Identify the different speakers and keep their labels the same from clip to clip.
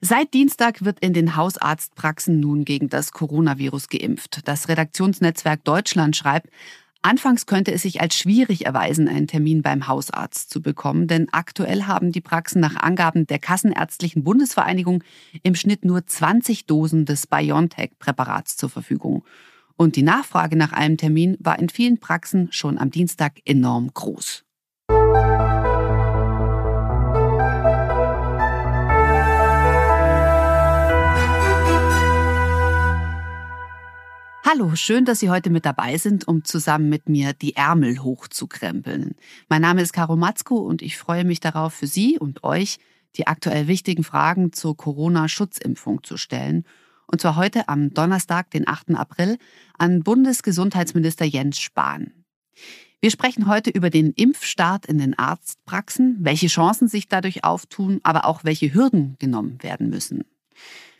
Speaker 1: Seit Dienstag wird in den Hausarztpraxen nun gegen das Coronavirus geimpft. Das Redaktionsnetzwerk Deutschland schreibt, Anfangs könnte es sich als schwierig erweisen, einen Termin beim Hausarzt zu bekommen, denn aktuell haben die Praxen nach Angaben der Kassenärztlichen Bundesvereinigung im Schnitt nur 20 Dosen des BioNTech-Präparats zur Verfügung. Und die Nachfrage nach einem Termin war in vielen Praxen schon am Dienstag enorm groß. Hallo, schön, dass Sie heute mit dabei sind, um zusammen mit mir die Ärmel hochzukrempeln. Mein Name ist Caro Matzko und ich freue mich darauf, für Sie und euch die aktuell wichtigen Fragen zur Corona-Schutzimpfung zu stellen. Und zwar heute am Donnerstag, den 8. April, an Bundesgesundheitsminister Jens Spahn. Wir sprechen heute über den Impfstart in den Arztpraxen, welche Chancen sich dadurch auftun, aber auch welche Hürden genommen werden müssen.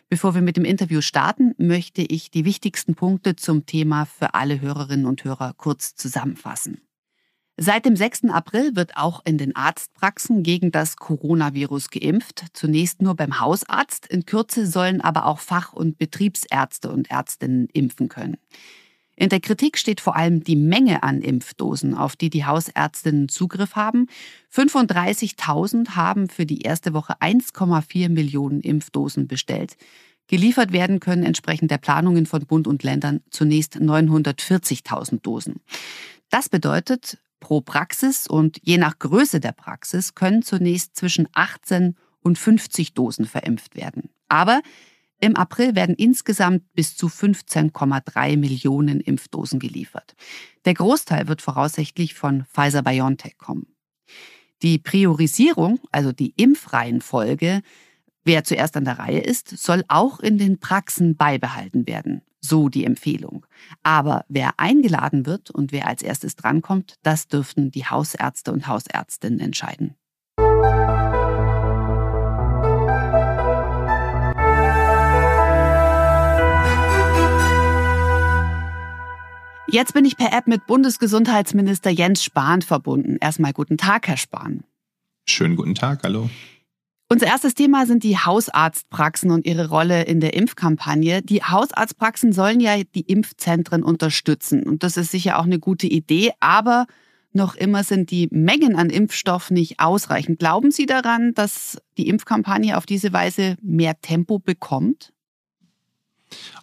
Speaker 1: Bevor wir mit dem Interview starten, möchte ich die wichtigsten Punkte zum Thema für alle Hörerinnen und Hörer kurz zusammenfassen. Seit dem 6. April wird auch in den Arztpraxen gegen das Coronavirus geimpft. Zunächst nur beim Hausarzt. In Kürze sollen aber auch Fach- und Betriebsärzte und Ärztinnen impfen können. In der Kritik steht vor allem die Menge an Impfdosen, auf die die Hausärztinnen Zugriff haben. 35.000 haben für die erste Woche 1,4 Millionen Impfdosen bestellt. Geliefert werden können entsprechend der Planungen von Bund und Ländern zunächst 940.000 Dosen. Das bedeutet, pro Praxis und je nach Größe der Praxis können zunächst zwischen 18 und 50 Dosen verimpft werden. Aber im April werden insgesamt bis zu 15,3 Millionen Impfdosen geliefert. Der Großteil wird voraussichtlich von Pfizer BioNTech kommen. Die Priorisierung, also die Impfreihenfolge, wer zuerst an der Reihe ist, soll auch in den Praxen beibehalten werden. So die Empfehlung. Aber wer eingeladen wird und wer als erstes drankommt, das dürften die Hausärzte und Hausärztinnen entscheiden. Jetzt bin ich per App mit Bundesgesundheitsminister Jens Spahn verbunden. Erstmal guten Tag, Herr Spahn.
Speaker 2: Schönen guten Tag, hallo.
Speaker 1: Unser erstes Thema sind die Hausarztpraxen und ihre Rolle in der Impfkampagne. Die Hausarztpraxen sollen ja die Impfzentren unterstützen. Und das ist sicher auch eine gute Idee, aber noch immer sind die Mengen an Impfstoff nicht ausreichend. Glauben Sie daran, dass die Impfkampagne auf diese Weise mehr Tempo bekommt?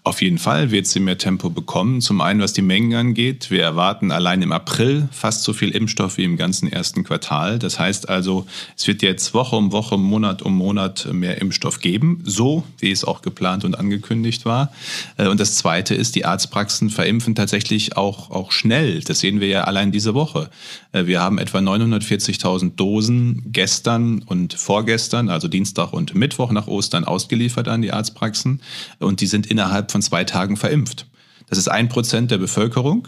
Speaker 2: Auf jeden Fall wird sie mehr Tempo bekommen. Zum einen, was die Mengen angeht. Wir erwarten allein im April fast so viel Impfstoff wie im ganzen ersten Quartal. Das heißt also, es wird jetzt Woche um Woche, Monat um Monat mehr Impfstoff geben. So, wie es auch geplant und angekündigt war. Äh, und das zweite ist, die Arztpraxen verimpfen tatsächlich auch, auch schnell. Das sehen wir ja allein diese Woche. Äh, wir haben etwa 940.000 Dosen gestern und vorgestern, also Dienstag und Mittwoch nach Ostern ausgeliefert an die Arztpraxen. Und die sind innerhalb von zwei Tagen verimpft. Das ist ein Prozent der Bevölkerung,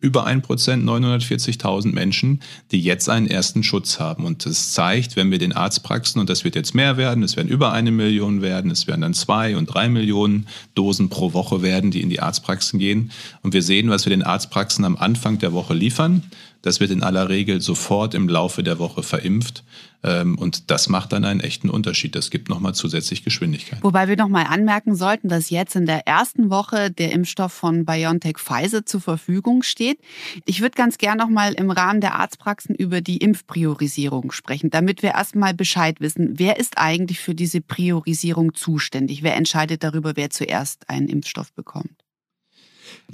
Speaker 2: über ein Prozent, 940.000 Menschen, die jetzt einen ersten Schutz haben. Und das zeigt, wenn wir den Arztpraxen, und das wird jetzt mehr werden, es werden über eine Million werden, es werden dann zwei und drei Millionen Dosen pro Woche werden, die in die Arztpraxen gehen. Und wir sehen, was wir den Arztpraxen am Anfang der Woche liefern. Das wird in aller Regel sofort im Laufe der Woche verimpft. Ähm, und das macht dann einen echten Unterschied. Das gibt nochmal zusätzlich Geschwindigkeit.
Speaker 1: Wobei wir nochmal anmerken sollten, dass jetzt in der ersten Woche der Impfstoff von BioNTech Pfizer zur Verfügung steht. Ich würde ganz gern nochmal im Rahmen der Arztpraxen über die Impfpriorisierung sprechen, damit wir erstmal Bescheid wissen, wer ist eigentlich für diese Priorisierung zuständig? Wer entscheidet darüber, wer zuerst einen Impfstoff bekommt?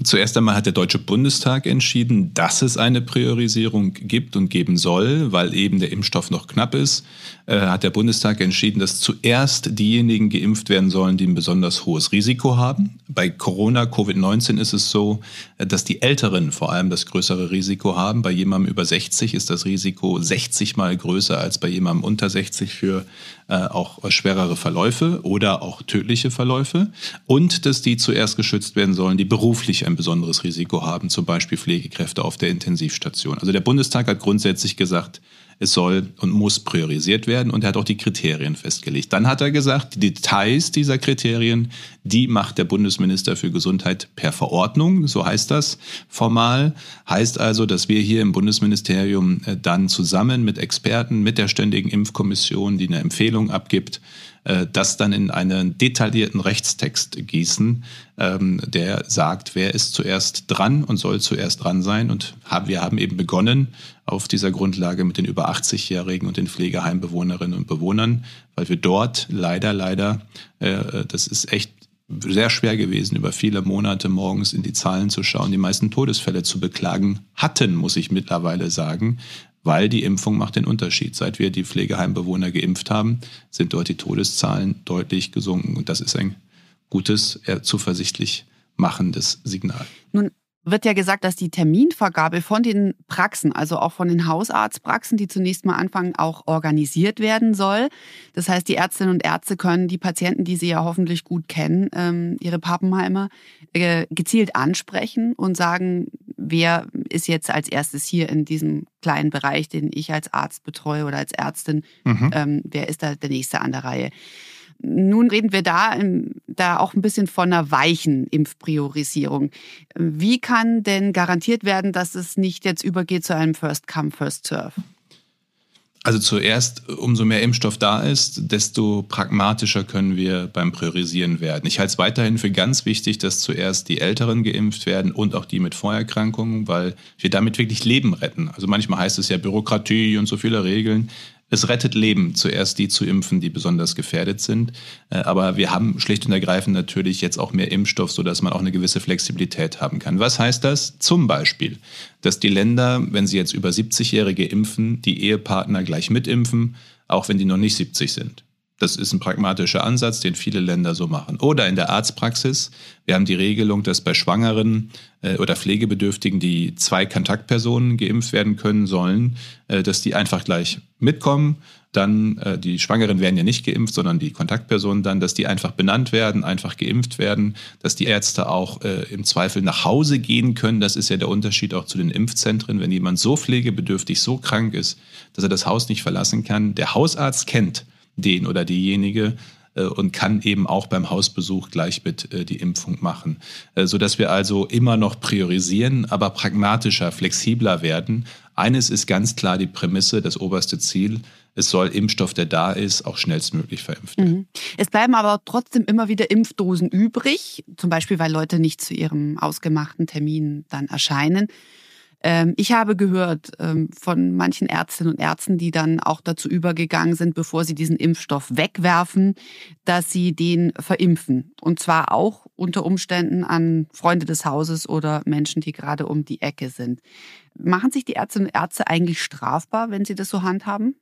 Speaker 2: Zuerst einmal hat der Deutsche Bundestag entschieden, dass es eine Priorisierung gibt und geben soll, weil eben der Impfstoff noch knapp ist. Äh, hat der Bundestag entschieden, dass zuerst diejenigen geimpft werden sollen, die ein besonders hohes Risiko haben. Bei Corona, Covid-19 ist es so, dass die Älteren vor allem das größere Risiko haben. Bei jemandem über 60 ist das Risiko 60 mal größer als bei jemandem unter 60 für äh, auch schwerere Verläufe oder auch tödliche Verläufe. Und dass die zuerst geschützt werden sollen, die beruflich ein besonderes Risiko haben, zum Beispiel Pflegekräfte auf der Intensivstation. Also der Bundestag hat grundsätzlich gesagt, es soll und muss priorisiert werden und er hat auch die Kriterien festgelegt. Dann hat er gesagt, die Details dieser Kriterien, die macht der Bundesminister für Gesundheit per Verordnung, so heißt das formal. Heißt also, dass wir hier im Bundesministerium äh, dann zusammen mit Experten, mit der Ständigen Impfkommission, die eine Empfehlung abgibt, äh, das dann in einen detaillierten Rechtstext gießen, ähm, der sagt, wer ist zuerst dran und soll zuerst dran sein. Und wir haben eben begonnen auf dieser Grundlage mit den über 80-Jährigen und den Pflegeheimbewohnerinnen und Bewohnern, weil wir dort leider, leider, äh, das ist echt sehr schwer gewesen, über viele Monate morgens in die Zahlen zu schauen, die meisten Todesfälle zu beklagen hatten, muss ich mittlerweile sagen, weil die Impfung macht den Unterschied. Seit wir die Pflegeheimbewohner geimpft haben, sind dort die Todeszahlen deutlich gesunken. Und das ist ein gutes, eher zuversichtlich machendes Signal.
Speaker 1: Nun wird ja gesagt, dass die Terminvergabe von den Praxen, also auch von den Hausarztpraxen, die zunächst mal anfangen, auch organisiert werden soll. Das heißt, die Ärztinnen und Ärzte können die Patienten, die sie ja hoffentlich gut kennen, ähm, ihre Pappenheimer, äh, gezielt ansprechen und sagen, wer ist jetzt als erstes hier in diesem kleinen Bereich, den ich als Arzt betreue oder als Ärztin, mhm. ähm, wer ist da der Nächste an der Reihe. Nun reden wir da, da auch ein bisschen von einer weichen Impfpriorisierung. Wie kann denn garantiert werden, dass es nicht jetzt übergeht zu einem First Come, First Serve?
Speaker 2: Also zuerst, umso mehr Impfstoff da ist, desto pragmatischer können wir beim Priorisieren werden. Ich halte es weiterhin für ganz wichtig, dass zuerst die Älteren geimpft werden und auch die mit Vorerkrankungen, weil wir damit wirklich Leben retten. Also manchmal heißt es ja Bürokratie und so viele Regeln es rettet Leben, zuerst die zu impfen, die besonders gefährdet sind. Äh, aber wir haben schlicht und ergreifend natürlich jetzt auch mehr Impfstoff, sodass man auch eine gewisse Flexibilität haben kann. Was heißt das? Zum Beispiel, dass die Länder, wenn sie jetzt über 70-Jährige impfen, die Ehepartner gleich mitimpfen, auch wenn die noch nicht 70 sind. Das ist ein pragmatischer Ansatz, den viele Länder so machen. Oder in der Arztpraxis. Wir haben die Regelung, dass bei Schwangeren äh, oder Pflegebedürftigen, die zwei Kontaktpersonen geimpft werden können sollen, äh, dass die einfach gleich mitkommen. Dann, äh, die Schwangeren werden ja nicht geimpft, sondern die Kontaktpersonen dann, dass die einfach benannt werden, einfach geimpft werden, dass die Ärzte auch im Zweifel nach Hause gehen können. Das ist ja der Unterschied auch zu den Impfzentren. Wenn jemand so pflegebedürftig, so krank ist, dass er das Haus nicht verlassen kann, der Hausarzt kennt den oder diejenige äh, und kann eben auch beim Hausbesuch gleich mit äh, die Impfung machen, äh, so dass wir also immer noch priorisieren, aber pragmatischer, flexibler werden. Eines ist ganz klar die Prämisse, das oberste Ziel. Es soll Impfstoff, der da ist, auch schnellstmöglich verimpft werden. Mhm.
Speaker 1: Es bleiben aber trotzdem immer wieder Impfdosen übrig, zum Beispiel weil Leute nicht zu ihrem ausgemachten Termin dann erscheinen. Ähm, ich habe gehört ähm, von manchen Ärztinnen und Ärzten, die dann auch dazu übergegangen sind, bevor sie diesen Impfstoff wegwerfen, dass sie den verimpfen. Und zwar auch unter Umständen an Freunde des Hauses oder Menschen, die gerade um die Ecke sind. Machen sich die Ärztinnen und Ärzte eigentlich strafbar, wenn sie das so handhaben?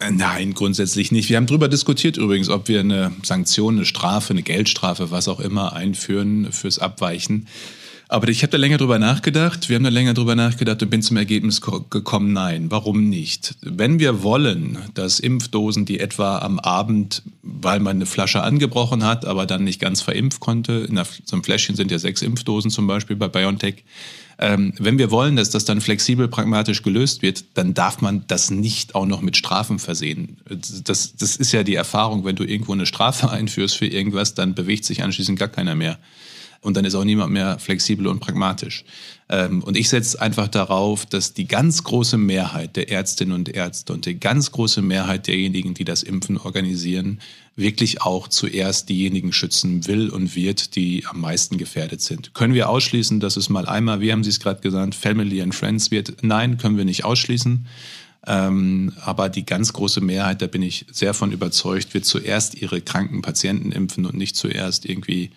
Speaker 2: Äh, nein, grundsätzlich nicht. Wir haben darüber diskutiert übrigens, ob wir eine Sanktion, eine Strafe, eine Geldstrafe, was auch immer einführen fürs Abweichen. Aber ich habe da länger drüber nachgedacht, wir haben da länger drüber nachgedacht und bin zum Ergebnis gekommen, nein, warum nicht? Wenn wir wollen, dass Impfdosen, die etwa am Abend, weil man eine Flasche angebrochen hat, aber dann nicht ganz verimpft konnte, in so einem Fläschchen sind ja sechs Impfdosen zum Beispiel bei BioNTech, ähm, wenn wir wollen, dass das dann flexibel, pragmatisch gelöst wird, dann darf man das nicht auch noch mit Strafen versehen. Das, das ist ja die Erfahrung, wenn du irgendwo eine Strafe einführst für irgendwas, dann bewegt sich anschließend gar keiner mehr und dann ist auch niemand mehr flexibel und pragmatisch. Ähm, und ich setze einfach darauf, dass die ganz große Mehrheit der Ärztinnen und Ärzte und die ganz große Mehrheit derjenigen, die das Impfen organisieren, wirklich auch zuerst diejenigen schützen will und wird, die am meisten gefährdet sind. Können wir ausschließen, dass es mal einmal, wie haben Sie es gerade gesagt, Family and Friends wird? Nein, können wir nicht ausschließen. Ähm, aber die ganz große Mehrheit, da bin ich sehr von überzeugt, wird zuerst ihre kranken Patienten impfen und nicht zuerst irgendwie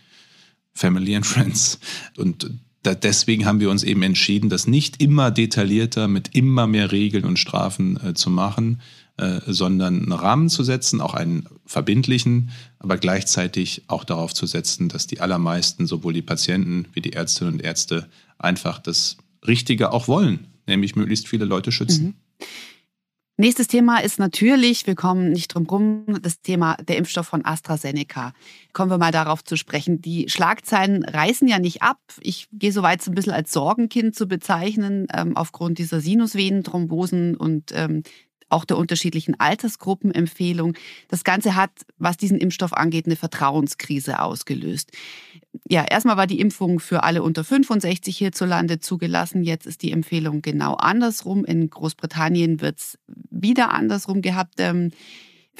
Speaker 2: Family and Friends. Und da, deswegen haben wir uns eben entschieden, das nicht immer detaillierter mit immer mehr Regeln und Strafen äh, zu machen, äh, sondern einen Rahmen zu setzen, auch einen verbindlichen, aber gleichzeitig auch darauf zu setzen, dass die allermeisten, sowohl die Patienten wie die Ärztinnen und Ärzte, einfach das Richtige auch wollen, nämlich möglichst viele Leute schützen. Mhm.
Speaker 1: Nächstes Thema ist natürlich, wir kommen nicht drum rum, das Thema der Impfstoff von AstraZeneca. Kommen wir mal darauf zu sprechen. Die Schlagzeilen reißen ja nicht ab. Ich gehe so weit, so ein bisschen als Sorgenkind zu bezeichnen, ähm, aufgrund dieser Sinusvenenthrombosen und ähm, auch der unterschiedlichen Altersgruppenempfehlung. Das Ganze hat, was diesen Impfstoff angeht, eine Vertrauenskrise ausgelöst. Ja, erstmal war die Impfung für alle unter 65 hierzulande zugelassen. Jetzt ist die Empfehlung genau andersrum. In Großbritannien wird es wieder andersrum gehabt. Ähm,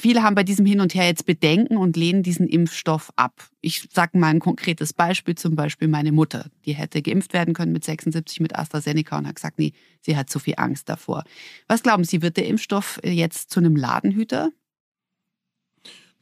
Speaker 1: Viele haben bei diesem Hin und Her jetzt Bedenken und lehnen diesen Impfstoff ab. Ich sage mal ein konkretes Beispiel, zum Beispiel meine Mutter. Die hätte geimpft werden können mit 76 mit AstraZeneca und hat gesagt, nee, sie hat zu viel Angst davor. Was glauben Sie, wird der Impfstoff jetzt zu einem Ladenhüter?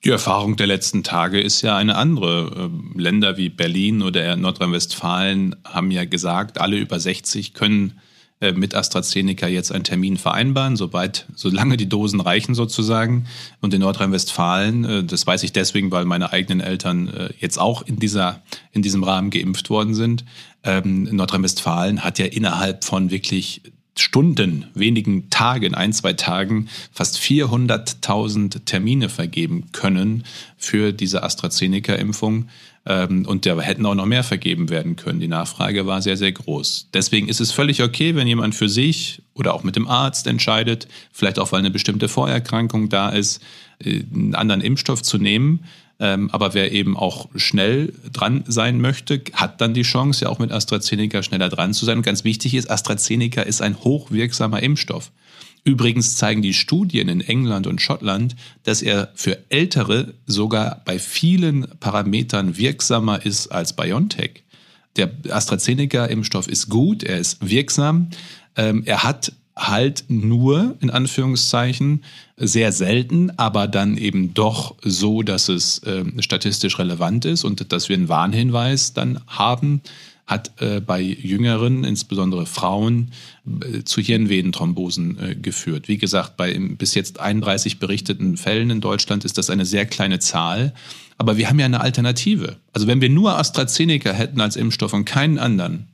Speaker 2: Die Erfahrung der letzten Tage ist ja eine andere. Ähm, Länder wie Berlin oder Nordrhein-Westfalen haben ja gesagt, alle über 60 können äh, mit AstraZeneca jetzt einen Termin vereinbaren, sobald, solange die Dosen reichen sozusagen. Und in Nordrhein-Westfalen, äh, das weiß ich deswegen, weil meine eigenen Eltern äh, jetzt auch in dieser, in diesem Rahmen geimpft worden sind. Ähm, Nordrhein-Westfalen hat ja innerhalb von wirklich Stunden, wenigen Tagen, ein, zwei Tagen fast 400.000 Termine vergeben können für diese AstraZeneca-Impfung. Ähm, und da hätten auch noch mehr vergeben werden können. Die Nachfrage war sehr, sehr groß. Deswegen ist es völlig okay, wenn jemand für sich oder auch mit dem Arzt entscheidet, vielleicht auch weil eine bestimmte Vorerkrankung da ist, äh, einen anderen Impfstoff zu nehmen. Ähm, aber wer eben auch schnell dran sein möchte, hat dann die Chance, ja auch mit AstraZeneca schneller dran zu sein. Und ganz wichtig ist, AstraZeneca ist ein hochwirksamer Impfstoff. Übrigens zeigen die Studien in England und Schottland, dass er für Ältere sogar bei vielen Parametern wirksamer ist als BioNTech. Der AstraZeneca-Impfstoff ist gut, er ist wirksam. Ähm, er hat halt nur, in Anführungszeichen, sehr selten, aber dann eben doch so, dass es äh, statistisch relevant ist und dass wir einen Warnhinweis dann haben, hat äh, bei Jüngeren, insbesondere Frauen, äh, zu Hirnvenenthrombosen äh, geführt. Wie gesagt, bei bis jetzt 31 berichteten Fällen in Deutschland ist das eine sehr kleine Zahl. Aber wir haben ja eine Alternative. Also wenn wir nur AstraZeneca hätten als Impfstoff und keinen anderen,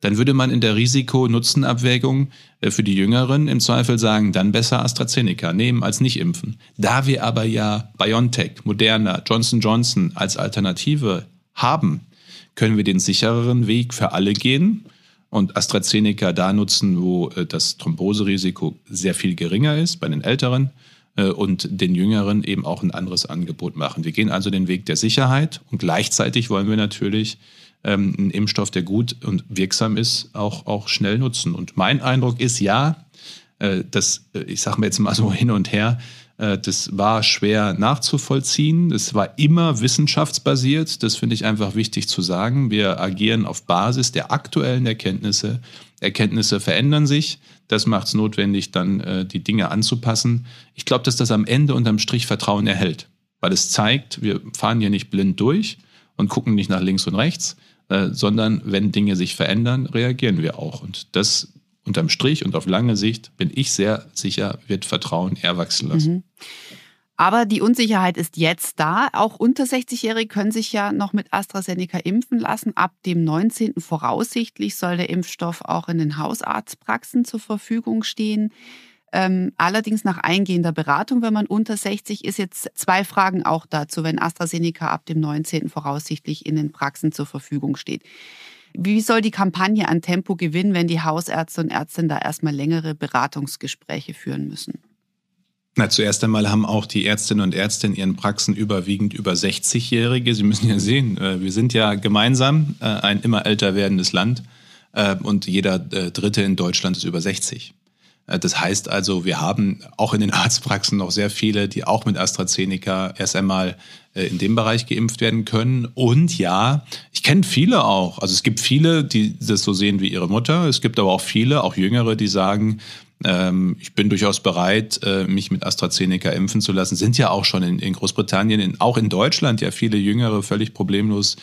Speaker 2: dann würde man in der Risiko-Nutzen-Abwägung äh, für die Jüngeren im Zweifel sagen, dann besser AstraZeneca nehmen als nicht impfen. Da wir aber ja BioNTech, Moderna, Johnson Johnson als Alternative haben, können wir den sichereren Weg für alle gehen und AstraZeneca da nutzen, wo äh, das Thromboserisiko sehr viel geringer ist bei den Älteren äh, und den Jüngeren eben auch ein anderes Angebot machen. Wir gehen also den Weg der Sicherheit und gleichzeitig wollen wir natürlich ähm, einen Impfstoff, der gut und wirksam ist, auch, auch schnell nutzen. Und mein Eindruck ist, ja, äh, das, äh, ich sage mir jetzt mal so hin und her, das war schwer nachzuvollziehen. Es war immer wissenschaftsbasiert. Das finde ich einfach wichtig zu sagen. Wir agieren auf Basis der aktuellen Erkenntnisse. Erkenntnisse verändern sich. Das macht es notwendig, dann äh, die Dinge anzupassen. Ich glaube, dass das am Ende unterm Strich Vertrauen erhält, weil es zeigt, wir fahren hier nicht blind durch und gucken nicht nach links und rechts, äh, sondern wenn Dinge sich verändern, reagieren wir auch. Und das unterm Strich und auf lange Sicht bin ich sehr sicher, wird Vertrauen eher wachsen lassen. Mhm.
Speaker 1: Aber die Unsicherheit ist jetzt da. Auch unter 60-Jährige können sich ja noch mit AstraZeneca impfen lassen. Ab dem 19. voraussichtlich soll der Impfstoff auch in den Hausarztpraxen zur Verfügung stehen. Ähm, allerdings nach eingehender Beratung, wenn man unter 60 ist, jetzt zwei Fragen auch dazu, wenn AstraZeneca ab dem 19. voraussichtlich in den Praxen zur Verfügung steht. Wie soll die Kampagne an Tempo gewinnen, wenn die Hausärzte und Ärztinnen da erstmal längere Beratungsgespräche führen müssen?
Speaker 2: Na, zuerst einmal haben auch die Ärztinnen und Ärzte in ihren Praxen überwiegend über 60-Jährige. Sie müssen ja sehen, äh, wir sind ja gemeinsam äh, ein immer älter werdendes Land äh, und jeder Dritte in Deutschland ist über 60. Äh, das heißt also, wir haben auch in den Arztpraxen noch sehr viele, die auch mit AstraZeneca erst einmal in dem Bereich geimpft werden können. Und ja, ich kenne viele auch. Also es gibt viele, die das so sehen wie ihre Mutter. Es gibt aber auch viele, auch Jüngere, die sagen, ähm, ich bin durchaus bereit, äh, mich mit AstraZeneca impfen zu lassen. Sind ja auch schon in, in Großbritannien, in, auch in Deutschland ja viele Jüngere völlig problemlos,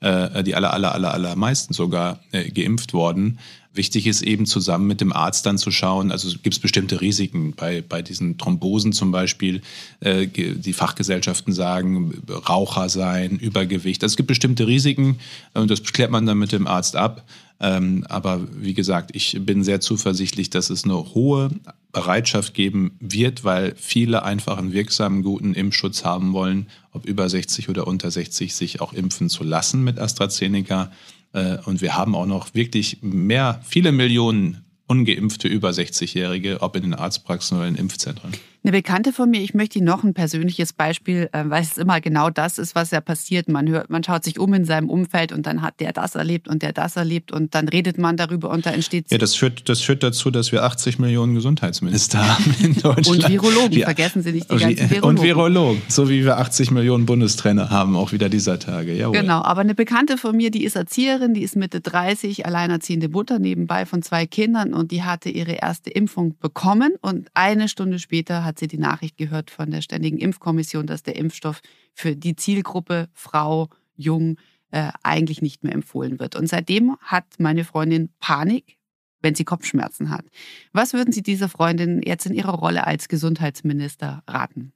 Speaker 2: äh, die aller, aller, aller, allermeisten sogar äh, geimpft worden. Wichtig ist eben zusammen mit dem Arzt dann zu schauen, also gibt es bestimmte Risiken bei, bei diesen Thrombosen zum Beispiel. Äh, die Fachgesellschaften sagen, Raucher sein, Übergewicht. Also es gibt bestimmte Risiken und das klärt man dann mit dem Arzt ab. Ähm, aber wie gesagt, ich bin sehr zuversichtlich, dass es eine hohe Bereitschaft geben wird, weil viele einfach einen wirksamen, guten Impfschutz haben wollen, ob über 60 oder unter 60, sich auch impfen zu lassen mit AstraZeneca. Äh, und wir haben auch noch wirklich mehr, viele Millionen ungeimpfte über 60-Jährige, ob in den Arztpraxen oder in Impfzentren.
Speaker 1: Eine Bekannte von mir, ich möchte Ihnen noch ein persönliches Beispiel, äh, weil es immer genau das ist, was ja passiert. Man hört, man schaut sich um in seinem Umfeld und dann hat der das erlebt und der das erlebt und dann redet man darüber und da entsteht.
Speaker 2: Ja, das führt, das führt dazu, dass wir 80 Millionen Gesundheitsminister haben in Deutschland.
Speaker 1: Und Virologen, ja. vergessen Sie nicht die ganzen Virologen.
Speaker 2: Und Virologen, so wie wir 80 Millionen Bundestrainer haben, auch wieder dieser Tage.
Speaker 1: Jawohl. Genau, aber eine Bekannte von mir, die ist Erzieherin, die ist Mitte 30, alleinerziehende Mutter nebenbei von zwei Kindern und die hatte ihre erste Impfung bekommen und eine Stunde später hat sie die Nachricht gehört, von der Ständigen Impfkommission, dass der Impfstoff für die Zielgruppe Frau, Jung äh, eigentlich nicht mehr empfohlen wird. Und seitdem hat meine Freundin Panik, wenn sie Kopfschmerzen hat. Was würden Sie dieser Freundin jetzt in ihrer Rolle als Gesundheitsminister raten?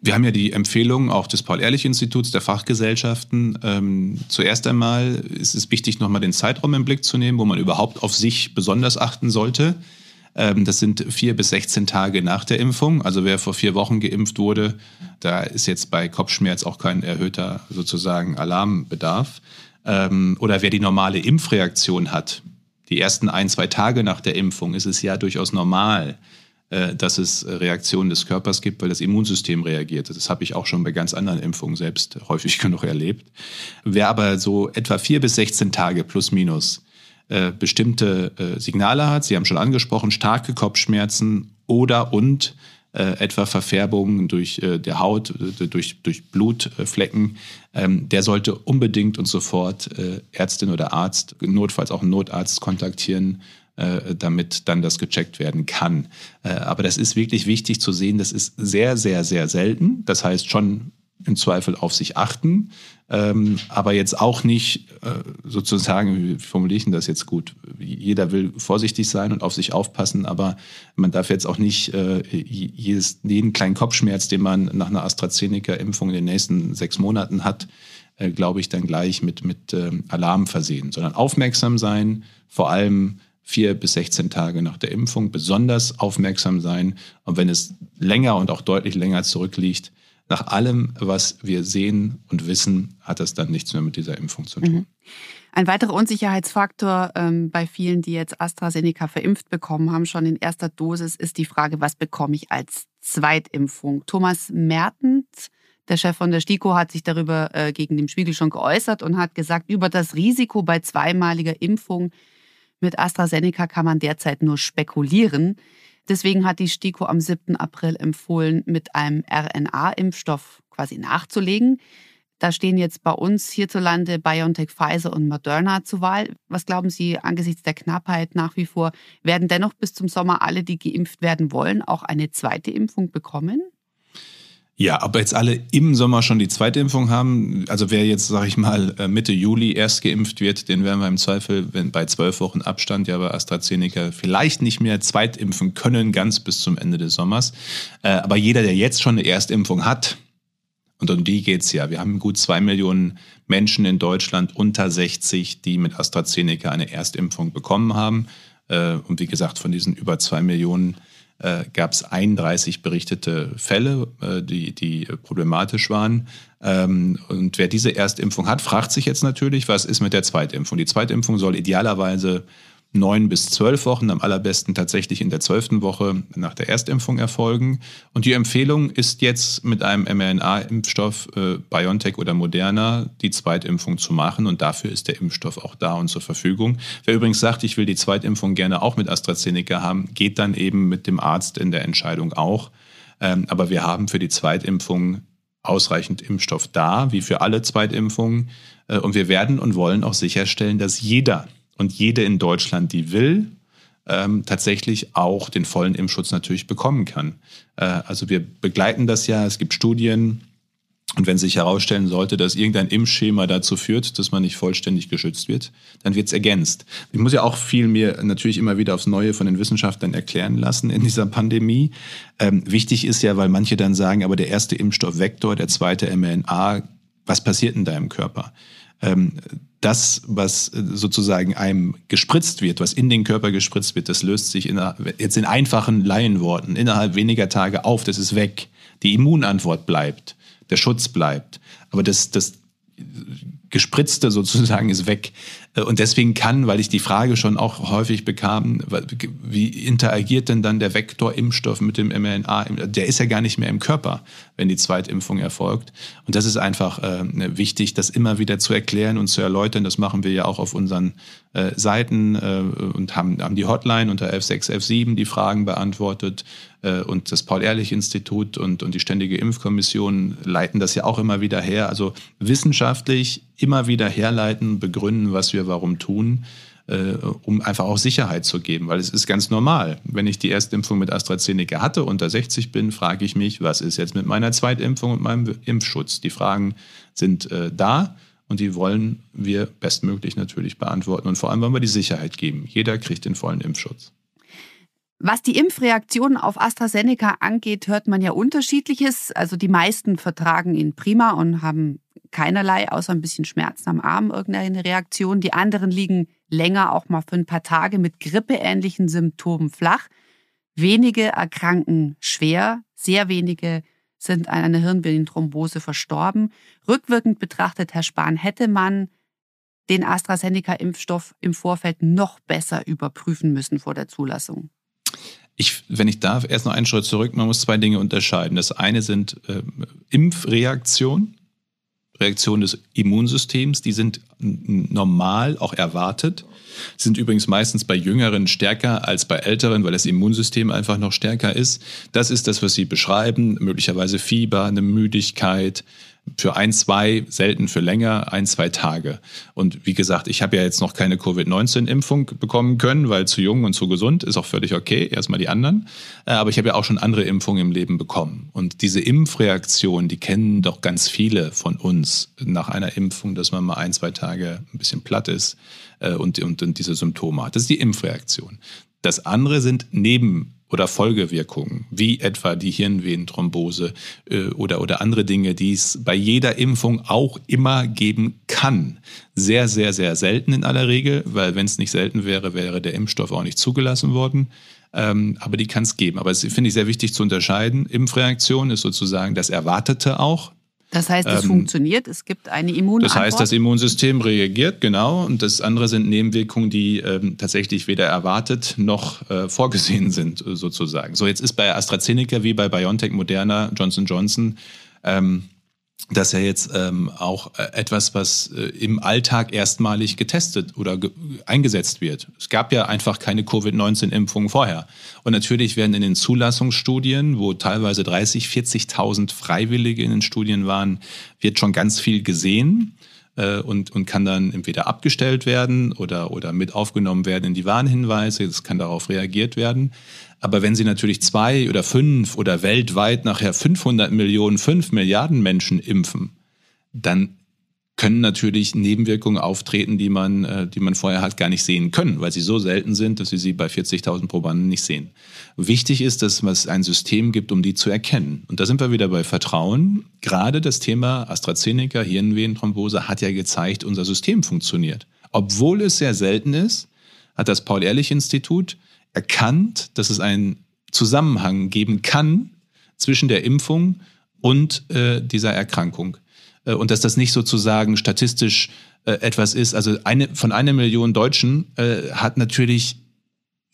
Speaker 2: Wir haben ja die Empfehlung auch des Paul-Ehrlich-Instituts, der Fachgesellschaften. Ähm, zuerst einmal ist es wichtig, nochmal den Zeitraum im Blick zu nehmen, wo man überhaupt auf sich besonders achten sollte. Ähm, das sind vier bis 16 Tage nach der Impfung. Also wer vor vier Wochen geimpft wurde, da ist jetzt bei Kopfschmerz auch kein erhöhter sozusagen Alarmbedarf. Ähm, oder wer die normale Impfreaktion hat, die ersten ein, zwei Tage nach der Impfung, ist es ja durchaus normal, äh, dass es Reaktionen des Körpers gibt, weil das Immunsystem reagiert. Das habe ich auch schon bei ganz anderen Impfungen selbst häufig genug erlebt. Wer aber so etwa vier bis 16 Tage plus minus äh, bestimmte äh, Signale hat. Sie haben schon angesprochen, starke Kopfschmerzen oder und äh, etwa Verfärbungen durch äh, der Haut, äh, durch, durch Blutflecken, ähm, der sollte unbedingt und sofort äh, Ärztin oder Arzt, notfalls auch einen Notarzt kontaktieren, äh, damit dann das gecheckt werden kann. Aber das ist wirklich wichtig zu sehen, das ist sehr, sehr, sehr selten. Das heißt schon im Zweifel auf sich achten, ähm, aber jetzt auch nicht äh, sozusagen, wie formuliere ich denn das jetzt gut? Jeder will vorsichtig sein und auf sich aufpassen, aber man darf jetzt auch nicht äh, jedes, jeden kleinen Kopfschmerz, den man nach einer AstraZeneca-Impfung in den nächsten sechs Monaten hat, äh, glaube ich, dann gleich mit, mit ähm, Alarm versehen, sondern aufmerksam sein, vor allem vier bis 16 Tage nach der Impfung, besonders aufmerksam sein. Und wenn es länger und auch deutlich länger zurückliegt, nach allem, was wir sehen und wissen, hat das dann nichts mehr mit dieser Impfung zu tun. Mhm.
Speaker 1: Ein weiterer Unsicherheitsfaktor ähm, bei vielen, die jetzt AstraZeneca verimpft bekommen haben, schon in erster Dosis, ist die Frage, was bekomme ich als Zweitimpfung? Thomas Mertens, der Chef von der STIKO, hat sich darüber äh, gegen den Spiegel schon geäußert und hat gesagt, über das Risiko bei zweimaliger Impfung mit AstraZeneca kann man derzeit nur spekulieren. Deswegen hat die STIKO am 7. April empfohlen, mit einem RNA-Impfstoff quasi nachzulegen. Da stehen jetzt bei uns hierzulande BioNTech, Pfizer und Moderna zur Wahl. Was glauben Sie angesichts der Knappheit nach wie vor? Werden dennoch bis zum Sommer alle, die geimpft werden wollen, auch eine zweite Impfung bekommen?
Speaker 2: Ja, ob jetzt alle im Sommer schon die zweite Impfung haben, also wer jetzt, sage ich mal, äh, Mitte Juli erst geimpft wird, den werden wir im Zweifel wenn bei zwölf Wochen Abstand ja bei AstraZeneca vielleicht nicht mehr zweitimpfen können, ganz bis zum Ende des Sommers. Äh, aber jeder, der jetzt schon eine Erstimpfung hat, und um die geht's ja. Wir haben gut zwei Millionen Menschen in Deutschland unter 60, die mit AstraZeneca eine Erstimpfung bekommen haben. Äh, und wie gesagt, von diesen über zwei Millionen äh, gab es 31 berichtete Fälle, äh, die, die problematisch waren. Ähm, und wer diese Erstimpfung hat, fragt sich jetzt natürlich, was ist mit der Zweitimpfung? Die Zweitimpfung soll idealerweise neun bis zwölf Wochen, am allerbesten tatsächlich in der zwölften Woche nach der Erstimpfung erfolgen. Und die Empfehlung ist jetzt mit einem mRNA-Impfstoff äh, BioNTech oder Moderna die Zweitimpfung zu machen. Und dafür ist der Impfstoff auch da und zur Verfügung. Wer übrigens sagt, ich will die Zweitimpfung gerne auch mit AstraZeneca haben, geht dann eben mit dem Arzt in der Entscheidung auch. Ähm, aber wir haben für die Zweitimpfung ausreichend Impfstoff da, wie für alle Zweitimpfungen. Äh, und wir werden und wollen auch sicherstellen, dass jeder und jede in Deutschland, die will, ähm, tatsächlich auch den vollen Impfschutz natürlich bekommen kann. Äh, also wir begleiten das ja, es gibt Studien. Und wenn sich herausstellen sollte, dass irgendein Impfschema dazu führt, dass man nicht vollständig geschützt wird, dann wird es ergänzt. Ich muss ja auch viel mir natürlich immer wieder aufs Neue von den Wissenschaftlern erklären lassen in dieser Pandemie. Ähm, wichtig ist ja, weil manche dann sagen, aber der erste Impfstoff Vektor, der zweite mRNA, was passiert in deinem Körper? Ähm, das, was äh, sozusagen einem gespritzt wird, was in den Körper gespritzt wird, das löst sich in, jetzt in einfachen Laienworten innerhalb weniger Tage auf, das ist weg. Die Immunantwort bleibt, der Schutz bleibt. Aber das, das Gespritzte sozusagen ist weg. Äh, und deswegen kann, weil ich die Frage schon auch häufig bekam, wie interagiert denn dann der Vektorimpfstoff mit dem mRNA? Der ist ja gar nicht mehr im Körper, wenn die Zweitimpfung erfolgt. Und das ist einfach äh, wichtig, das immer wieder zu erklären und zu erläutern. Das machen wir ja auch auf unseren äh, Seiten äh, und haben, haben die Hotline unter F6, F7 die Fragen beantwortet. Äh, und das Paul-Ehrlich-Institut und, und die Ständige Impfkommission leiten das ja auch immer wieder her. Also wissenschaftlich immer wieder herleiten, begründen, was wir warum tun, äh, um einfach auch Sicherheit zu geben. Weil es ist ganz normal. Wenn ich die Erstimpfung mit AstraZeneca hatte, unter 60 bin, frage ich mich, was ist jetzt mit meiner Zweitimpfung und meinem Impfschutz? Die Fragen sind äh, da. Und die wollen wir bestmöglich natürlich beantworten. Und vor allem wollen wir die Sicherheit geben. Jeder kriegt den vollen Impfschutz.
Speaker 1: Was die Impfreaktionen auf AstraZeneca angeht, hört man ja unterschiedliches. Also die meisten vertragen ihn prima und haben keinerlei, außer ein bisschen Schmerzen am Arm, irgendeine Reaktion. Die anderen liegen länger, auch mal für ein paar Tage mit grippeähnlichen Symptomen flach. Wenige erkranken schwer, sehr wenige sind an einer Hirnvenenthrombose verstorben. Rückwirkend betrachtet, Herr Spahn, hätte man den AstraZeneca-Impfstoff im Vorfeld noch besser überprüfen müssen vor der Zulassung.
Speaker 2: Ich, wenn ich darf, erst noch einen Schritt zurück. Man muss zwei Dinge unterscheiden. Das eine sind äh, Impfreaktionen, Reaktionen des Immunsystems, die sind normal, auch erwartet. Sind übrigens meistens bei Jüngeren stärker als bei Älteren, weil das Immunsystem einfach noch stärker ist. Das ist das, was Sie beschreiben. Möglicherweise Fieber, eine Müdigkeit, für ein, zwei, selten für länger, ein, zwei Tage. Und wie gesagt, ich habe ja jetzt noch keine Covid-19-Impfung bekommen können, weil zu jung und zu gesund ist auch völlig okay. Erstmal die anderen. Äh, aber ich habe ja auch schon andere Impfungen im Leben bekommen. Und diese Impfreaktion, die kennen doch ganz viele von uns nach einer Impfung, dass man mal ein, zwei Tage ein bisschen platt ist äh, und, und, und diese Symptome hat. Das ist die Impfreaktion. Das andere sind Neben oder Folgewirkungen, wie etwa die Hirnvenenthrombose äh, oder, oder andere Dinge, die es bei jeder Impfung auch immer geben kann. Sehr, sehr, sehr selten in aller Regel, weil wenn es nicht selten wäre, wäre der Impfstoff auch nicht zugelassen worden. Ähm, aber die kann es geben. Aber es finde ich sehr wichtig zu unterscheiden. Impfreaktion ist sozusagen das Erwartete auch.
Speaker 1: Das heißt, es ähm, funktioniert, es gibt eine Immunantwort.
Speaker 2: Das heißt, das Immunsystem reagiert, genau. Und das andere sind Nebenwirkungen, die ähm, tatsächlich weder erwartet noch äh, vorgesehen sind, sozusagen. So, jetzt ist bei AstraZeneca wie bei BioNTech, Moderna, Johnson Johnson ähm, dass er jetzt ähm, auch äh, etwas, was äh, im Alltag erstmalig getestet oder ge eingesetzt wird. Es gab ja einfach keine Covid-19-Impfungen vorher. Und natürlich werden in den Zulassungsstudien, wo teilweise 30, 40.000 Freiwillige in den Studien waren, wird schon ganz viel gesehen äh, und, und kann dann entweder abgestellt werden oder, oder mit aufgenommen werden in die Warnhinweise. Es kann darauf reagiert werden. Aber wenn Sie natürlich zwei oder fünf oder weltweit nachher 500 Millionen, fünf Milliarden Menschen impfen, dann können natürlich Nebenwirkungen auftreten, die man, äh, die man vorher hat gar nicht sehen können, weil sie so selten sind, dass Sie sie bei 40.000 Probanden nicht sehen. Wichtig ist, dass es ein System gibt, um die zu erkennen. Und da sind wir wieder bei Vertrauen. Gerade das Thema AstraZeneca, Hirnvenenthrombose hat ja gezeigt, unser System funktioniert. Obwohl es sehr selten ist, hat das Paul-Ehrlich-Institut erkannt, dass es einen Zusammenhang geben kann zwischen der Impfung und äh, dieser Erkrankung. Äh, und dass das nicht sozusagen statistisch äh, etwas ist. Also eine, von einer Million Deutschen äh, hat natürlich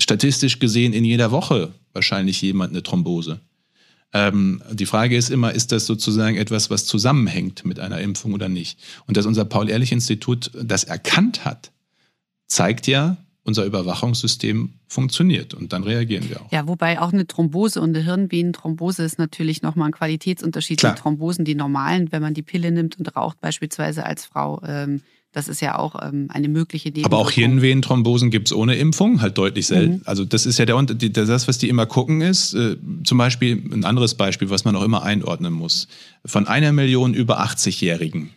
Speaker 2: statistisch gesehen in jeder Woche wahrscheinlich jemand eine Thrombose. Ähm, die Frage ist immer, ist das sozusagen etwas, was zusammenhängt mit einer Impfung oder nicht? Und dass unser Paul-Ehrlich-Institut das erkannt hat, zeigt ja, unser Überwachungssystem funktioniert und dann reagieren wir auch.
Speaker 1: Ja, wobei auch eine Thrombose und eine Hirnvenenthrombose ist natürlich nochmal ein Qualitätsunterschied. Klar. Die Thrombosen, die normalen, wenn man die Pille nimmt und raucht beispielsweise als Frau, ähm, das ist ja auch ähm, eine mögliche
Speaker 2: Nebenwirkung. Aber auch Hirnvenenthrombosen gibt es ohne Impfung, halt deutlich selten. Mhm. Also das ist ja der, das, was die immer gucken ist. Äh, zum Beispiel ein anderes Beispiel, was man auch immer einordnen muss. Von einer Million über 80-Jährigen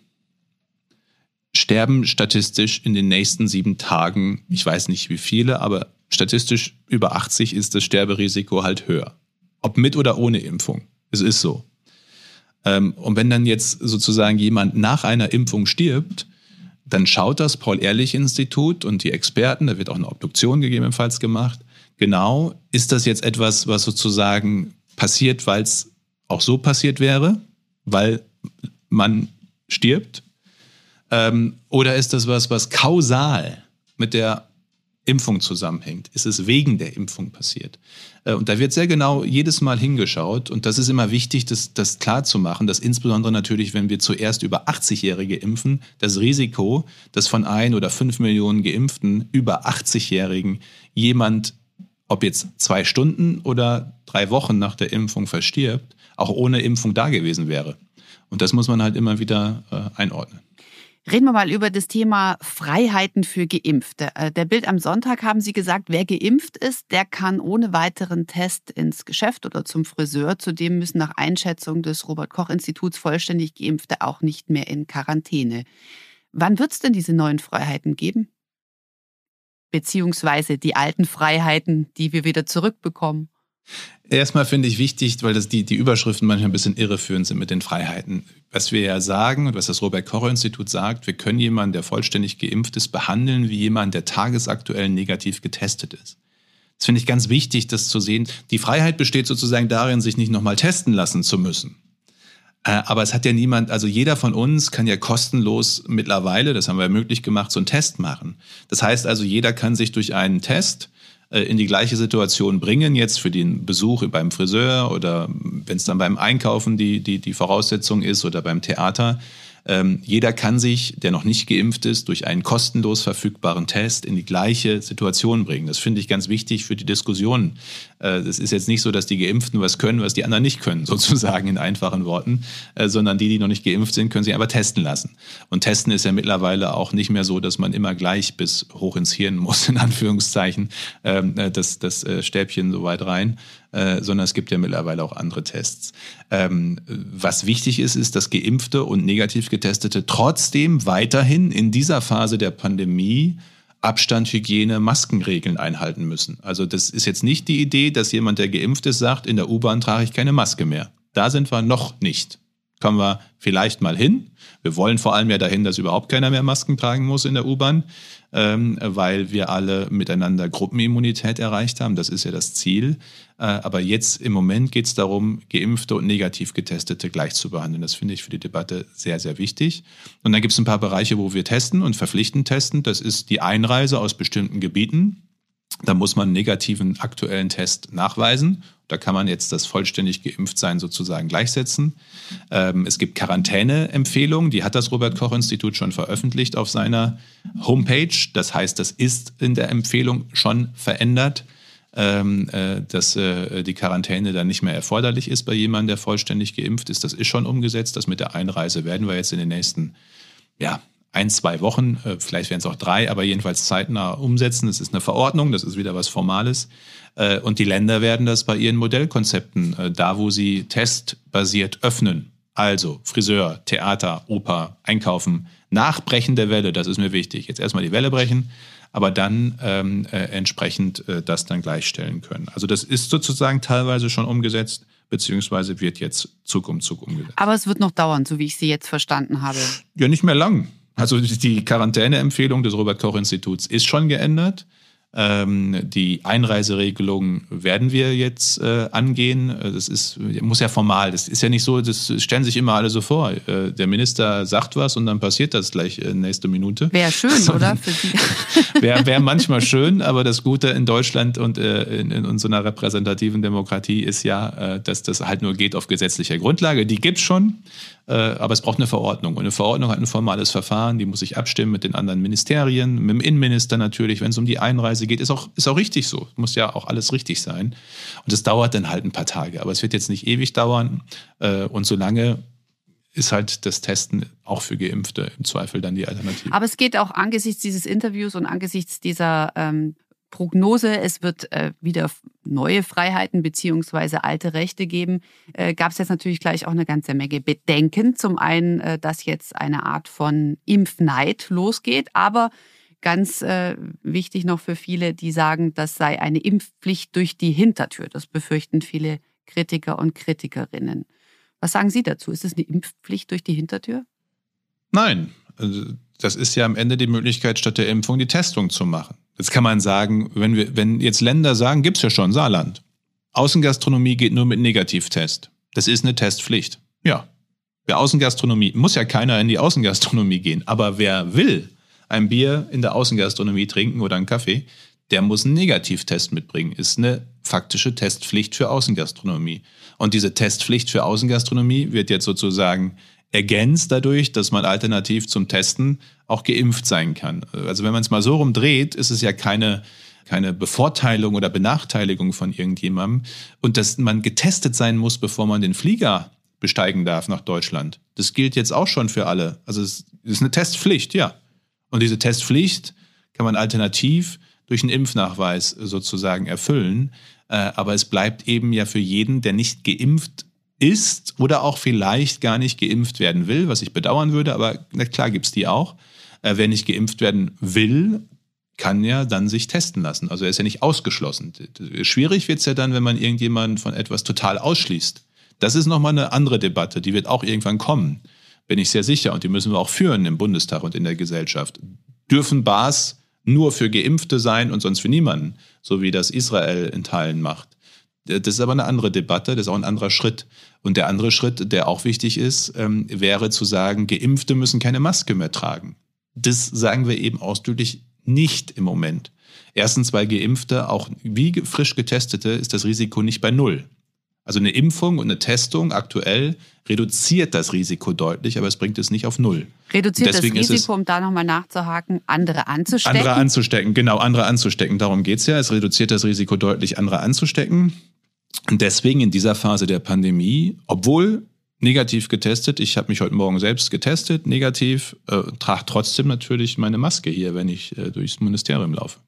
Speaker 2: sterben statistisch in den nächsten sieben Tagen, ich weiß nicht wie viele, aber statistisch über 80 ist das Sterberisiko halt höher. Ob mit oder ohne Impfung. Es ist so. Ähm, und wenn dann jetzt sozusagen jemand nach einer Impfung stirbt, dann schaut das Paul-Ehrlich-Institut und die Experten, da wird auch eine Obduktion gegebenenfalls gemacht, genau, ist das jetzt etwas, was sozusagen passiert, weil es auch so passiert wäre, weil man stirbt Ähm, oder ist das was, was kausal mit der Impfung zusammenhängt? Ist es wegen der Impfung passiert? Äh, und da wird sehr genau jedes Mal hingeschaut. Und das ist immer wichtig, das, das klar zu machen, dass insbesondere natürlich, wenn wir zuerst über 80-Jährige impfen, das Risiko, dass von ein oder fünf Millionen Geimpften über 80-Jährigen jemand, ob jetzt zwei Stunden oder drei Wochen nach der Impfung verstirbt, auch ohne Impfung da gewesen wäre. Und das muss man halt immer wieder äh, einordnen.
Speaker 1: Reden wir mal über das Thema Freiheiten für Geimpfte. Äh, der Bild am Sonntag haben Sie gesagt, wer geimpft ist, der kann ohne weiteren Test ins Geschäft oder zum Friseur. Zudem müssen nach Einschätzung des Robert Koch Instituts vollständig Geimpfte auch nicht mehr in Quarantäne. Wann wird es denn diese neuen Freiheiten geben? Beziehungsweise die alten Freiheiten, die wir wieder zurückbekommen?
Speaker 2: Erstmal finde ich wichtig, weil das die, die Überschriften manchmal ein bisschen irreführend sind mit den Freiheiten. Was wir ja sagen und was das Robert-Koch-Institut sagt, wir können jemanden, der vollständig geimpft ist, behandeln wie jemand, der tagesaktuell negativ getestet ist. Das finde ich ganz wichtig, das zu sehen. Die Freiheit besteht sozusagen darin, sich nicht nochmal testen lassen zu müssen. Äh, aber es hat ja niemand, also jeder von uns kann ja kostenlos mittlerweile, das haben wir möglich gemacht, so einen Test machen. Das heißt also, jeder kann sich durch einen Test in die gleiche Situation bringen, jetzt für den Besuch beim Friseur oder wenn es dann beim Einkaufen die, die, die Voraussetzung ist oder beim Theater, ähm, jeder kann sich, der noch nicht geimpft ist, durch einen kostenlos verfügbaren Test in die gleiche Situation bringen. Das finde ich ganz wichtig für die Diskussion. Äh, es ist jetzt nicht so, dass die Geimpften was können, was die anderen nicht können, sozusagen in einfachen Worten, äh, sondern die, die noch nicht geimpft sind, können sich aber testen lassen. Und testen ist ja mittlerweile auch nicht mehr so, dass man immer gleich bis hoch ins Hirn muss, in Anführungszeichen, ähm, äh, das, das äh, Stäbchen so weit rein, äh, sondern es gibt ja mittlerweile auch andere Tests. Ähm, was wichtig ist, ist, dass Geimpfte und negativ Getestete trotzdem weiterhin in dieser Phase der Pandemie Abstand, Hygiene, Maskenregeln einhalten müssen. Also das ist jetzt nicht die Idee, dass jemand, der geimpft ist, sagt, in der U-Bahn trage ich keine Maske mehr. Da sind wir noch nicht. Kommen wir vielleicht mal hin. Wir wollen vor allem ja dahin, dass überhaupt keiner mehr Masken tragen muss in der U-Bahn ähm, weil wir alle miteinander Gruppenimmunität erreicht haben. Das ist ja das Ziel. Äh, aber jetzt im Moment geht es darum, geimpfte und negativ getestete gleich zu behandeln. Das finde ich für die Debatte sehr, sehr wichtig. Und dann gibt es ein paar Bereiche, wo wir testen und verpflichtend testen. Das ist die Einreise aus bestimmten Gebieten. Da muss man einen negativen aktuellen Test nachweisen. Da kann man jetzt das vollständig geimpft sein sozusagen gleichsetzen. Ähm, es gibt Quarantäneempfehlungen, die hat das Robert Koch Institut schon veröffentlicht auf seiner Homepage. Das heißt, das ist in der Empfehlung schon verändert, ähm, äh, dass äh, die Quarantäne dann nicht mehr erforderlich ist bei jemandem, der vollständig geimpft ist. Das ist schon umgesetzt. Das mit der Einreise werden wir jetzt in den nächsten ja, ein, zwei Wochen, äh, vielleicht wären es auch drei, aber jedenfalls zeitnah umsetzen. Das ist eine Verordnung, das ist wieder was Formales. Äh, und die Länder werden das bei ihren Modellkonzepten, äh, da wo sie testbasiert öffnen, also Friseur, Theater, Oper, Einkaufen, Nachbrechen der Welle, das ist mir wichtig. Jetzt erstmal die Welle brechen, aber dann ähm, äh, entsprechend äh, das dann gleichstellen können. Also das ist sozusagen teilweise schon umgesetzt, beziehungsweise wird jetzt Zug um Zug umgesetzt.
Speaker 1: Aber es wird noch dauern, so wie ich Sie jetzt verstanden habe.
Speaker 2: Ja, nicht mehr lang. Also die Quarantäneempfehlung des Robert Koch Instituts ist schon geändert. Ähm, die Einreiseregelung werden wir jetzt äh, angehen. Das ist, muss ja formal. Das ist ja nicht so, das stellen sich immer alle so vor. Äh, der Minister sagt was und dann passiert das gleich äh, nächste Minute.
Speaker 1: Wäre schön, so, oder?
Speaker 2: Wäre wär manchmal schön, aber das Gute in Deutschland und äh, in, in, so einer repräsentativen Demokratie ist ja, äh, dass das halt nur geht auf gesetzlicher Grundlage. Die gibt es schon. Äh, aber es braucht eine Verordnung. Und eine Verordnung hat ein formales Verfahren, die muss sich abstimmen mit den anderen Ministerien, mit dem Innenminister natürlich, wenn es um die Einreise geht. Ist auch, ist auch richtig so. Muss ja auch alles richtig sein. Und es dauert dann halt ein paar Tage. Aber es wird jetzt nicht ewig dauern. Äh, und solange ist halt das Testen auch für Geimpfte im Zweifel dann die Alternative.
Speaker 1: Aber es geht auch angesichts dieses Interviews und angesichts dieser ähm, Prognose, es wird äh, wieder neue Freiheiten beziehungsweise alte Rechte geben, äh, gab es jetzt natürlich gleich auch eine ganze Menge Bedenken. Zum einen, äh, dass jetzt eine Art von Impfneid losgeht, aber ganz äh, wichtig noch für viele, die sagen, das sei eine Impfpflicht durch die Hintertür. Das befürchten viele Kritiker und Kritikerinnen. Was sagen Sie dazu? Ist es eine Impfpflicht durch die Hintertür?
Speaker 2: Nein, also das ist ja am Ende die Möglichkeit, statt der Impfung die Testung zu machen. Jetzt kann man sagen, wenn, wir, wenn jetzt Länder sagen, gibt's ja schon, Saarland. Außengastronomie geht nur mit Negativtest. Das ist eine Testpflicht. Ja. Wer Außengastronomie, muss ja keiner in die Außengastronomie gehen, aber wer will ein Bier in der Außengastronomie trinken oder einen Kaffee, der muss einen Negativtest mitbringen. Ist eine faktische Testpflicht für Außengastronomie. Und diese Testpflicht für Außengastronomie wird jetzt sozusagen ergänzt dadurch, dass man alternativ zum Testen auch geimpft sein kann. Also wenn man es mal so rumdreht, ist es ja keine, keine Bevorteilung oder Benachteiligung von irgendjemandem und dass man getestet sein muss, bevor man den Flieger besteigen darf nach Deutschland. Das gilt jetzt auch schon für alle. Also es ist eine Testpflicht, ja. Und diese Testpflicht kann man alternativ durch einen Impfnachweis sozusagen erfüllen. Äh, aber es bleibt eben ja für jeden, der nicht geimpft ist oder auch vielleicht gar nicht geimpft werden will, was ich bedauern würde, aber na klar gibt's die auch. Äh, wer nicht geimpft werden will, kann ja dann sich testen lassen. Also er ist ja nicht ausgeschlossen. Schwierig wird's ja dann, wenn man irgendjemanden von etwas total ausschließt. Das ist nochmal eine andere Debatte, die wird auch irgendwann kommen, bin ich sehr sicher. Und die müssen wir auch führen im Bundestag und in der Gesellschaft. Dürfen Bars nur für Geimpfte sein und sonst für niemanden, so wie das Israel in Teilen macht? Das ist aber eine andere Debatte, das ist auch ein anderer Schritt. Und der andere Schritt, der auch wichtig ist, ähm, wäre zu sagen, Geimpfte müssen keine Maske mehr tragen. Das sagen wir eben ausdrücklich nicht im Moment. Erstens, weil Geimpfte, auch wie frisch Getestete, ist das Risiko nicht bei Null. Also eine Impfung und eine Testung aktuell reduziert das Risiko deutlich, aber es bringt es nicht auf Null.
Speaker 1: Reduziert das Risiko, um da nochmal nachzuhaken, andere anzustecken?
Speaker 2: Andere anzustecken, genau, andere anzustecken. Darum geht es ja. Es reduziert das Risiko deutlich, andere anzustecken. Und deswegen in dieser Phase der Pandemie, obwohl negativ getestet, ich habe mich heute Morgen selbst getestet, negativ, äh, trage trotzdem natürlich meine Maske hier, wenn ich äh, durchs Ministerium laufe.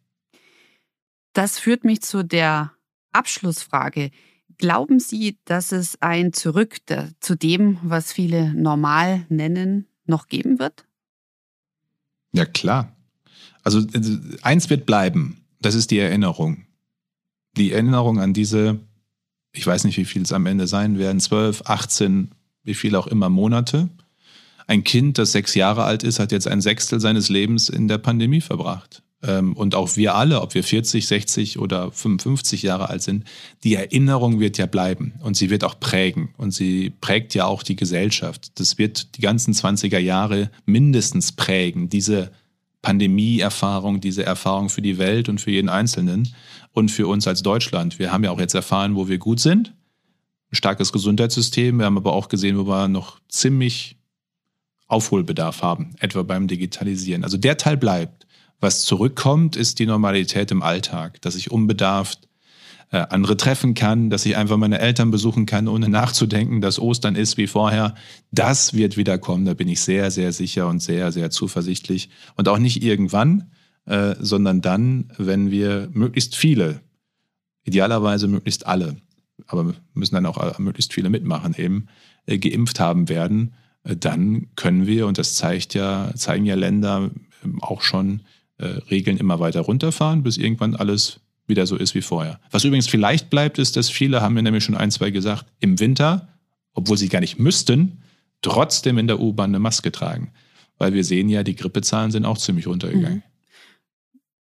Speaker 1: Das führt mich zu der Abschlussfrage. Glauben Sie, dass es ein Zurück zu dem, was viele normal nennen, noch geben wird?
Speaker 2: Ja, klar. Also äh, eins wird bleiben, das ist die Erinnerung. Die Erinnerung an diese ich weiß nicht, wie viel es am Ende sein werden, 12, 18, wie viel auch immer Monate. Ein Kind, das sechs Jahre alt ist, hat jetzt ein Sechstel seines Lebens in der Pandemie verbracht. Ähm, und auch wir alle, ob wir 40, 60 oder 55 Jahre alt sind, die Erinnerung wird ja bleiben und sie wird auch prägen und sie prägt ja auch die Gesellschaft. Das wird die ganzen 20er Jahre mindestens prägen, diese Pandemie-Erfahrung, diese Erfahrung für die Welt und für jeden Einzelnen und für uns als Deutschland. Wir haben ja auch jetzt erfahren, wo wir gut sind. Ein starkes Gesundheitssystem. Wir haben aber auch gesehen, wo wir noch ziemlich Aufholbedarf haben, etwa beim Digitalisieren. Also der Teil bleibt. Was zurückkommt, ist die Normalität im Alltag, dass ich unbedarft äh, andere treffen kann, dass ich einfach meine Eltern besuchen kann, ohne nachzudenken, dass Ostern ist wie vorher. Das wird wieder kommen, da bin ich sehr, sehr sicher und sehr, sehr zuversichtlich. Und auch nicht irgendwann, äh, sondern dann, wenn wir möglichst viele, idealerweise möglichst alle, aber müssen dann auch möglichst viele mitmachen, eben äh, geimpft haben werden, äh, dann können wir, und das zeigt ja, zeigen ja Länder ähm, auch schon, äh, Regeln immer weiter runterfahren, bis irgendwann alles wieder so ist wie vorher. Was übrigens vielleicht bleibt, ist, dass viele, haben mir nämlich schon ein, zwei gesagt, im Winter, obwohl sie gar nicht müssten, trotzdem in der U-Bahn eine Maske tragen. Weil wir sehen ja, die Grippezahlen sind auch ziemlich runtergegangen. Mhm.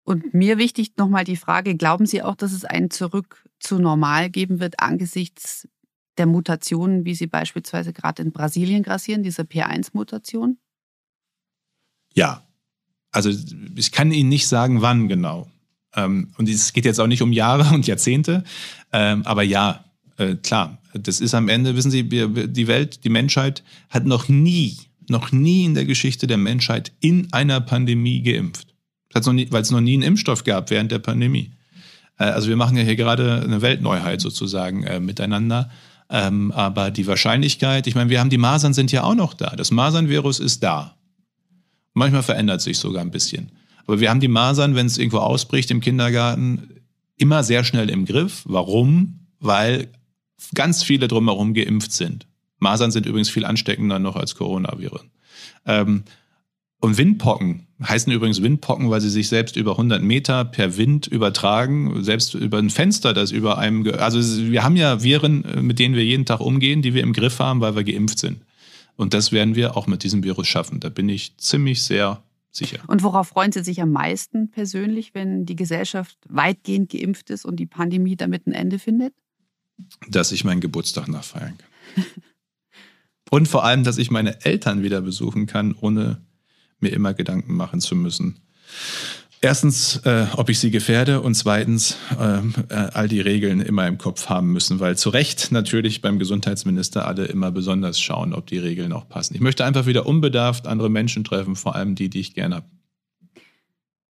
Speaker 1: Und mir wichtig nochmal die Frage, glauben Sie auch, dass es ein Zurück zu normal geben wird angesichts der Mutationen, wie sie beispielsweise gerade in Brasilien grassieren, diese P1-Mutation?
Speaker 2: Ja. Also ich kann Ihnen nicht sagen, wann genau. Ähm, und es geht jetzt auch nicht um Jahre und Jahrzehnte, ähm, aber ja, äh, klar, das ist am Ende, wissen Sie, die Welt, die Menschheit hat noch nie, noch nie in der Geschichte der Menschheit in einer Pandemie geimpft. Weil es noch nie einen Impfstoff gab während der Pandemie. Äh, also wir machen ja hier gerade eine Weltneuheit sozusagen äh, miteinander. Ähm, aber die Wahrscheinlichkeit, ich meine, wir haben die Masern sind ja auch noch da. Das Masernvirus ist da. Manchmal verändert sich sogar ein bisschen. Aber wir haben die Masern, wenn es irgendwo ausbricht im Kindergarten, immer sehr schnell im Griff. Warum? Weil ganz viele drumherum geimpft sind. Masern sind übrigens viel ansteckender noch als Coronaviren. Ähm, und Windpocken heißen übrigens Windpocken, weil sie sich selbst über 100 Meter per Wind übertragen, selbst über ein Fenster, das über einem, also wir haben ja Viren, äh, mit denen wir jeden Tag umgehen, die wir im Griff haben, weil wir geimpft sind. Und das werden wir auch mit diesem Virus schaffen. Da bin ich ziemlich sehr sicher.
Speaker 1: Und worauf freuen Sie sich am meisten persönlich, wenn die Gesellschaft weitgehend geimpft ist und die Pandemie damit ein Ende findet?
Speaker 2: Dass ich meinen Geburtstag nachfeiern kann. Und vor allem, dass ich meine Eltern wieder besuchen kann, ohne mir immer Gedanken machen zu müssen. Erstens, äh, ob ich sie gefährde und zweitens, ähm, äh, all die Regeln immer im Kopf haben müssen, weil zu Recht natürlich beim Gesundheitsminister alle immer besonders schauen, ob die Regeln auch passen. Ich möchte einfach wieder unbedarft andere Menschen treffen, vor allem die, die ich gerne habe.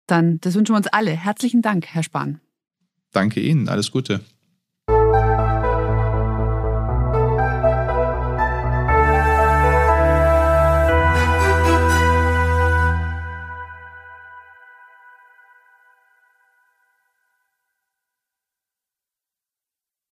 Speaker 1: Dann, das wünschen wir uns alle. Herzlichen Dank, Herr Spahn.
Speaker 2: Danke Ihnen, alles Gute.